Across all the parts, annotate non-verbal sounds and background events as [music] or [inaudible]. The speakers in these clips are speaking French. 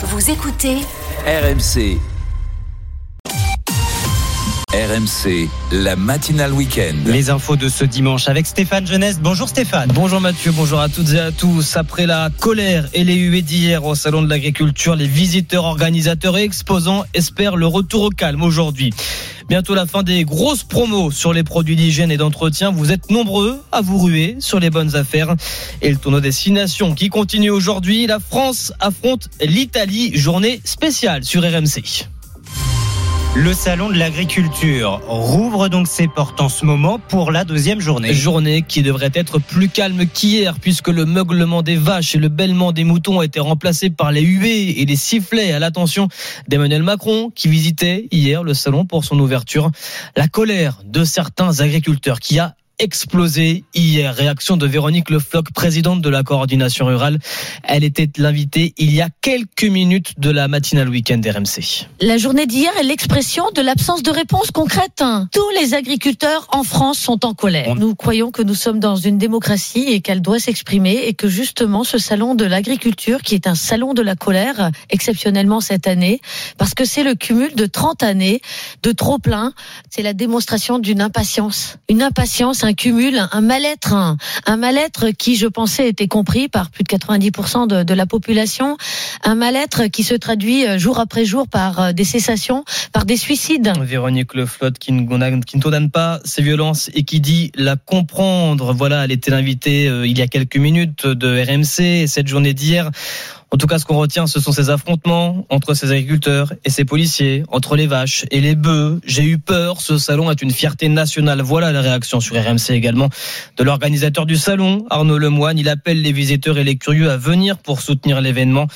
Vous écoutez RMC. RMC, la matinale week-end. Les infos de ce dimanche avec Stéphane Jeunesse. Bonjour Stéphane. Bonjour Mathieu, bonjour à toutes et à tous. Après la colère et les huées d'hier au Salon de l'Agriculture, les visiteurs, organisateurs et exposants espèrent le retour au calme aujourd'hui. Bientôt la fin des grosses promos sur les produits d'hygiène et d'entretien. Vous êtes nombreux à vous ruer sur les bonnes affaires. Et le tournoi destination qui continue aujourd'hui. La France affronte l'Italie. Journée spéciale sur RMC. Le salon de l'agriculture rouvre donc ses portes en ce moment pour la deuxième journée. Journée qui devrait être plus calme qu'hier puisque le meuglement des vaches et le bêlement des moutons ont été remplacés par les huées et les sifflets à l'attention d'Emmanuel Macron qui visitait hier le salon pour son ouverture. La colère de certains agriculteurs qui a explosé hier. Réaction de Véronique Le Floch, présidente de la coordination rurale. Elle était l'invitée il y a quelques minutes de la matinale week-end RMC. La journée d'hier est l'expression de l'absence de réponse concrète. Tous les agriculteurs en France sont en colère. Nous croyons que nous sommes dans une démocratie et qu'elle doit s'exprimer et que justement ce salon de l'agriculture, qui est un salon de la colère, exceptionnellement cette année, parce que c'est le cumul de 30 années de trop plein, c'est la démonstration d'une impatience. Une impatience, un un mal-être, un, mal-être qui, je pensais, était compris par plus de 90% de, la population, un mal-être qui se traduit euh, jour après jour par euh, des cessations, par des suicides. Véronique Le Flotte qui ne, qui ne condamne pas ces violences et qui dit la comprendre. Voilà, elle était l'invitée euh, il y a quelques minutes de RMC. Cette journée d'hier, en tout cas, ce qu'on retient, ce sont ces affrontements entre ces agriculteurs et ces policiers, entre les vaches et les bœufs. J'ai eu peur. Ce salon est une fierté nationale. Voilà la réaction sur RMC également de l'organisateur du salon, Arnaud Lemoine. Il appelle les visiteurs et les curieux à venir pour soutenir l'événement.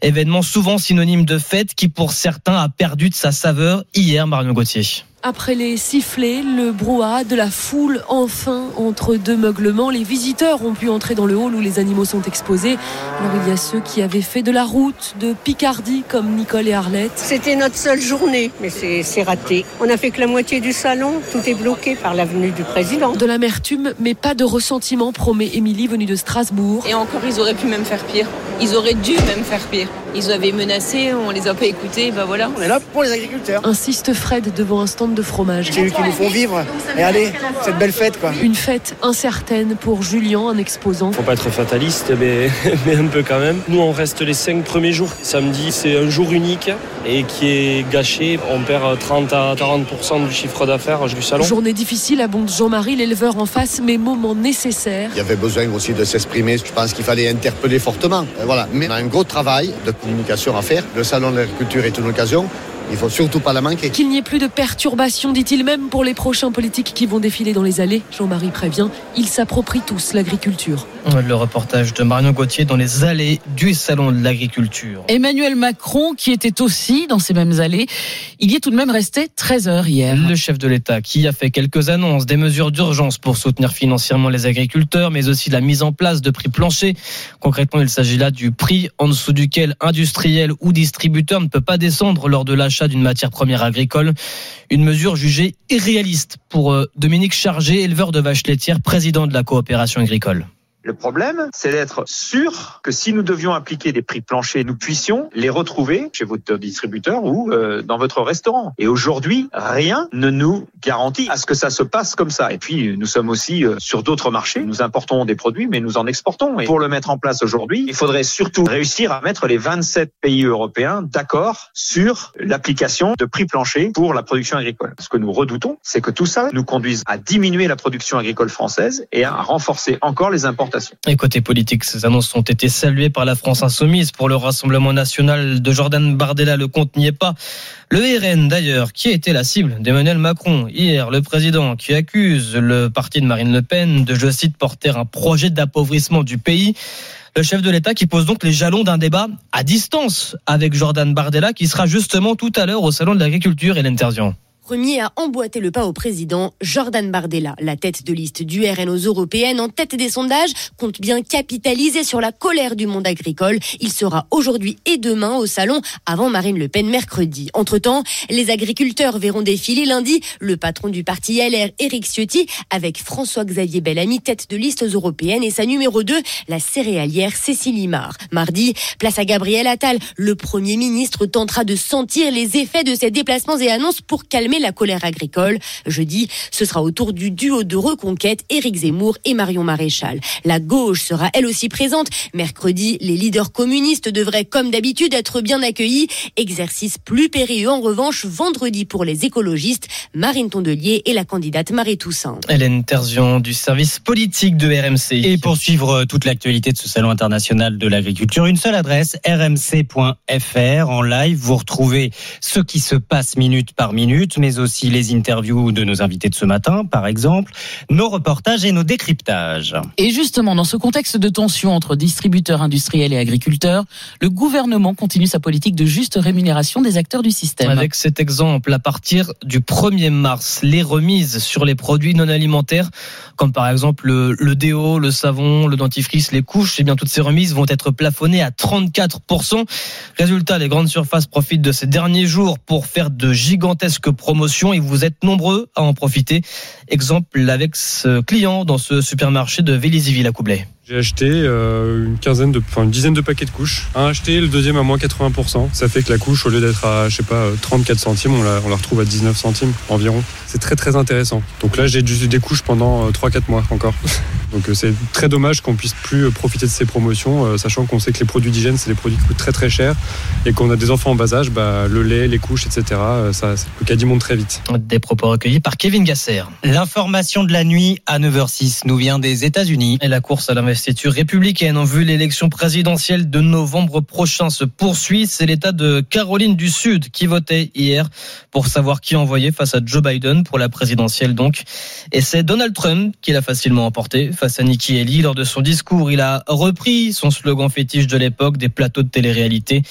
Événement souvent synonyme de fête qui, pour certains, a perdu de sa saveur hier, Marion Gauthier. Après les sifflets, le brouhaha de la foule, enfin, entre deux meuglements, les visiteurs ont pu entrer dans le hall où les animaux sont exposés. Alors il y a ceux qui avaient fait de la route, de Picardie, comme Nicole et Arlette. C'était notre seule journée, mais c'est raté. On a fait que la moitié du salon, tout est bloqué par l'avenue du président. De l'amertume, mais pas de ressentiment, promet Émilie, venue de Strasbourg. Et encore, ils auraient pu même faire pire. Ils auraient dû même faire pire. Ils avaient menacé, on les a pas écoutés, bah voilà. On est là pour les agriculteurs. Insiste Fred devant un stand de fromage. C'est eux qui nous font vivre. Et allez, cette belle fête quoi. Une fête incertaine pour Julien, un exposant. Faut pas être fataliste, mais, [laughs] mais un peu quand même. Nous, on reste les cinq premiers jours. Samedi, c'est un jour unique et qui est gâché. On perd 30 à 40% du chiffre d'affaires du salon. Journée difficile, abonde Jean-Marie, l'éleveur en face, mais moment nécessaire. Il y avait besoin aussi de s'exprimer. Je pense qu'il fallait interpeller fortement. Voilà. Mais on a un gros travail de communication à faire. Le salon de l'agriculture est une occasion. Il faut surtout pas la manquer. Qu'il n'y ait plus de perturbations, dit-il même pour les prochains politiques qui vont défiler dans les allées. Jean-Marie prévient, ils s'approprient tous l'agriculture. Le reportage de Marion Gauthier dans les allées du salon de l'agriculture. Emmanuel Macron, qui était aussi dans ces mêmes allées, il y est tout de même resté 13 heures hier. Le chef de l'État qui a fait quelques annonces, des mesures d'urgence pour soutenir financièrement les agriculteurs, mais aussi la mise en place de prix planchers. Concrètement, il s'agit là du prix en dessous duquel industriel ou distributeur ne peut pas descendre lors de l'achat d'une matière première agricole. Une mesure jugée irréaliste pour euh, Dominique Chargé, éleveur de vaches laitières, président de la coopération agricole. Le problème, c'est d'être sûr que si nous devions appliquer des prix planchers, nous puissions les retrouver chez votre distributeur ou euh, dans votre restaurant. Et aujourd'hui, rien ne nous garantit à ce que ça se passe comme ça. Et puis, nous sommes aussi euh, sur d'autres marchés. Nous importons des produits, mais nous en exportons. Et pour le mettre en place aujourd'hui, il faudrait surtout réussir à mettre les 27 pays européens d'accord sur l'application de prix planchers pour la production agricole. Ce que nous redoutons, c'est que tout ça nous conduise à diminuer la production agricole française et à renforcer encore les importations et côté politique, ces annonces ont été saluées par la France insoumise pour le Rassemblement national de Jordan Bardella. Le compte n'y est pas. Le RN d'ailleurs, qui a été la cible d'Emmanuel Macron hier, le président qui accuse le parti de Marine Le Pen de, je cite, porter un projet d'appauvrissement du pays. Le chef de l'État qui pose donc les jalons d'un débat à distance avec Jordan Bardella qui sera justement tout à l'heure au Salon de l'Agriculture et l'Intervision premier à emboîter le pas au président, Jordan Bardella, la tête de liste du RN aux européennes, en tête des sondages, compte bien capitaliser sur la colère du monde agricole. Il sera aujourd'hui et demain au salon avant Marine Le Pen mercredi. Entre-temps, les agriculteurs verront défiler lundi le patron du parti LR, Éric Ciotti, avec François-Xavier Bellamy, tête de liste aux européennes, et sa numéro 2, la céréalière Cécile Limard. Mardi, place à Gabriel Attal. Le Premier ministre tentera de sentir les effets de ses déplacements et annonces pour calmer la colère agricole. Jeudi, ce sera au tour du duo de reconquête Éric Zemmour et Marion Maréchal. La gauche sera elle aussi présente. Mercredi, les leaders communistes devraient, comme d'habitude, être bien accueillis. Exercice plus périlleux en revanche vendredi pour les écologistes, Marine Tondelier et la candidate Marie Toussaint. Hélène Terzion du service politique de RMC. Et pour suivre toute l'actualité de ce salon international de l'agriculture, une seule adresse, rmc.fr. En live, vous retrouvez ce qui se passe minute par minute, mais aussi les interviews de nos invités de ce matin, par exemple, nos reportages et nos décryptages. Et justement, dans ce contexte de tension entre distributeurs industriels et agriculteurs, le gouvernement continue sa politique de juste rémunération des acteurs du système. Avec cet exemple, à partir du 1er mars, les remises sur les produits non alimentaires, comme par exemple le, le déo, le savon, le dentifrice, les couches, eh bien toutes ces remises vont être plafonnées à 34%. Résultat, les grandes surfaces profitent de ces derniers jours pour faire de gigantesques promotions et vous êtes nombreux à en profiter. Exemple avec ce client dans ce supermarché de Vélizyville à Coublet. J'ai acheté euh, une quinzaine de, enfin une dizaine de paquets de couches. Un acheté, le deuxième à moins 80%. Ça fait que la couche, au lieu d'être à, je sais pas, 34 centimes, on la, on la retrouve à 19 centimes environ. C'est très très intéressant. Donc là, j'ai des couches pendant 3-4 mois encore. [laughs] Donc euh, c'est très dommage qu'on puisse plus profiter de ces promotions, euh, sachant qu'on sait que les produits d'hygiène, c'est des produits qui coûtent très très cher et qu'on a des enfants en bas âge, bah, le lait, les couches, etc. euh, Ça, le caddie monte très vite. Des propos recueillis par Kevin Gasser. L'information de la nuit à 9h06 nous vient des États-Unis. Et la course à l'investiture républicaine en vue l'élection présidentielle de novembre prochain se poursuit. C'est l'État de Caroline du Sud qui votait hier pour savoir qui envoyer face à Joe Biden pour la présidentielle donc. Et c'est Donald Trump qui l'a facilement emporté face à Nikki Haley. Lors de son discours, il a repris son slogan fétiche de l'époque des plateaux de télé-réalité.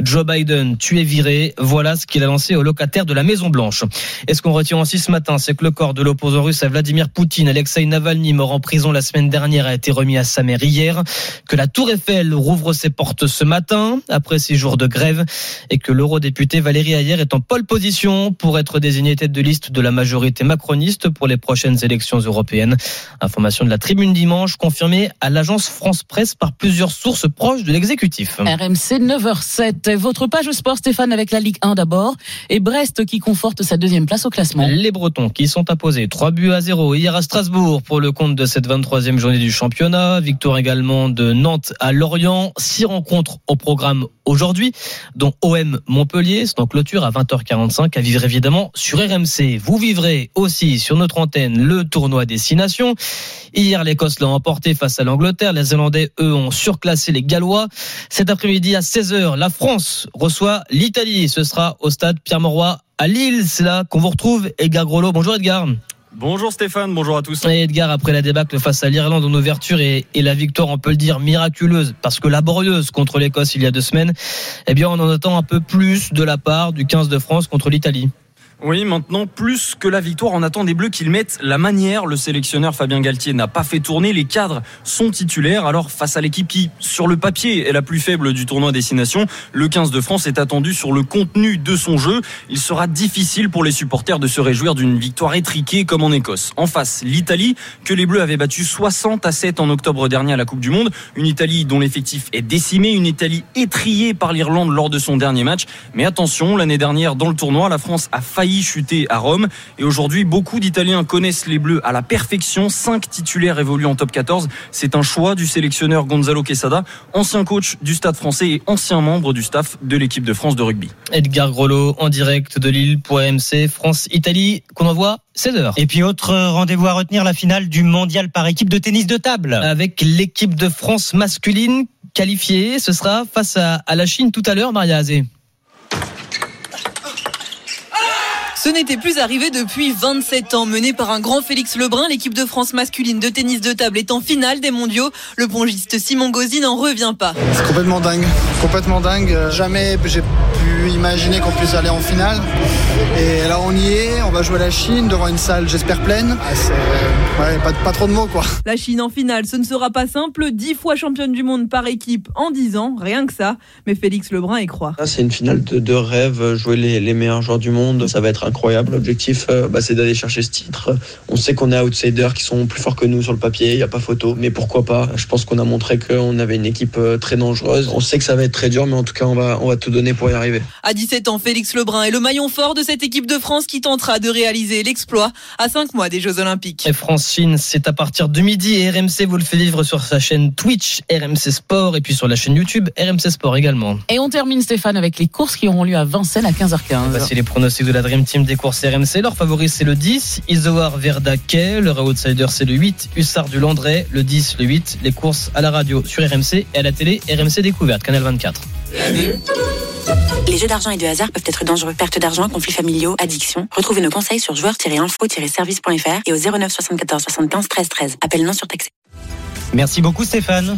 Joe Biden, tu es viré. Voilà ce qu'il a lancé aux locataires de la Maison Blanche. Et ce qu'on retient aussi ce matin, c'est que le corps de l'opposant russe à Vladimir Poutine, Alexei Navalny, mort en prison la semaine dernière, a été remis à sa mère hier. Que la Tour Eiffel rouvre ses portes ce matin, après six jours de grève, et que l'eurodéputé Valérie Ayer est en pole position pour être désigné tête de liste de la majorité macroniste pour les prochaines élections européennes. Information de la Tribune dimanche, confirmée à l'agence France Presse par plusieurs sources proches de l'exécutif. RMC 9h07. Votre page sport, Stéphane, avec la Ligue 1 d'abord. Et Brest qui conforte sa deuxième place au classement. Les Bretons qui sont imposés 3 buts à 0 hier à Strasbourg pour le compte de cette 23e journée du championnat. Victoire également de Nantes à Lorient. Six rencontres au programme aujourd'hui, dont OM Montpellier. C'est en clôture à 20h45 à vivre évidemment sur RMC. Vous vivrez aussi sur notre antenne le tournoi Destination. Hier, l'Écosse l'a emporté face à l'Angleterre. Les Zélandais, eux, ont surclassé les Gallois. Cet après-midi à 16h, la France reçoit l'Italie. Ce sera au stade Pierre-Mauroy à Lille. C'est là qu'on vous retrouve. Edgar Grolot. Bonjour Edgar. Bonjour Stéphane, bonjour à tous. Et Edgar, après la débâcle face à l'Irlande en ouverture et, et, la victoire, on peut le dire, miraculeuse, parce que laborieuse contre l'Écosse il y a deux semaines, eh bien on en attend un peu plus de la part du 15 de France contre l'Italie. Oui, maintenant, plus que la victoire, on attend des Bleus qu'ils mettent la manière. Le sélectionneur Fabien Galtier n'a pas fait tourner. Les cadres sont titulaires. Alors, face à l'équipe qui, sur le papier, est la plus faible du tournoi Destination, le 15 de France est attendu sur le contenu de son jeu. Il sera difficile pour les supporters de se réjouir d'une victoire étriquée comme en Écosse. En face, l'Italie, que les Bleus avaient battu 60 à 7 en octobre dernier à la Coupe du Monde. Une Italie dont l'effectif est décimé. Une Italie étriée par l'Irlande lors de son dernier match. Mais attention, l'année dernière, dans le tournoi, la France a failli chuter à Rome. Et aujourd'hui, beaucoup d'Italiens connaissent les Bleus à la perfection. Cinq titulaires évoluent en top 14. C'est un choix du sélectionneur Gonzalo Quesada, ancien coach du Stade français et ancien membre du staff de l'équipe de France de rugby. Edgar Grolot en direct de Lille pour France-Italie qu'on envoie 16h. Et puis autre rendez-vous à retenir, la finale du mondial par équipe de tennis de table. Avec l'équipe de France masculine qualifiée, ce sera face à, à la Chine tout à l'heure, Maria Azé. Ce n'était plus arrivé depuis 27 ans. Menée par un grand Félix Lebrun, l'équipe de France masculine de tennis de table est en finale des mondiaux. Le pongiste Simon Gauzy n'en revient pas. C'est complètement dingue. Complètement dingue. Jamais j'ai pu imaginer qu'on puisse aller en finale. Et là, on y est. On va jouer la Chine devant une salle, j'espère, pleine. Ah, c'est ouais, pas, pas trop de mots, quoi. La Chine en finale, ce ne sera pas simple. 10 fois championne du monde par équipe en 10 ans, rien que ça. Mais Félix Lebrun y croit. C'est une finale de, de rêve. Jouer les, les, meilleurs joueurs du monde, ça va être incroyable. L'objectif, euh, bah, c'est d'aller chercher ce titre. On sait qu'on a outsiders qui sont plus forts que nous sur le papier. Il n'y a pas photo. Mais pourquoi pas? Je pense qu'on a montré qu'on avait une équipe euh, très dangereuse. On sait que ça va être très dur, mais en tout cas, on va, on va tout donner pour y arriver. À 17 ans, Félix Lebrun est le maillon fort de cette équipe de France qui tentera de réaliser l'exploit à 5 mois des Jeux Olympiques. Et France-Chine, c'est à partir de midi et RMC vous le fait vivre sur sa chaîne Twitch, RMC Sport, et puis sur la chaîne YouTube, RMC Sport également. Et on termine Stéphane avec les courses qui auront lieu à Vincennes à 15h15. Voici les pronostics de la Dream Team des courses RMC. Leur favori c'est le 10, Isoar Verdaquet, leur outsider c'est le 8, Hussard du Landré, le 10, le 8, les courses à la radio sur RMC et à la télé RMC Découverte, Canal 24. Les jeux d'argent et de hasard peuvent être dangereux. Perte d'argent, conflits familiaux, addiction. Retrouvez nos conseils sur joueurs-info-service.fr et au 09 74 75 13 13. Appel non surtaxé. Merci beaucoup Stéphane.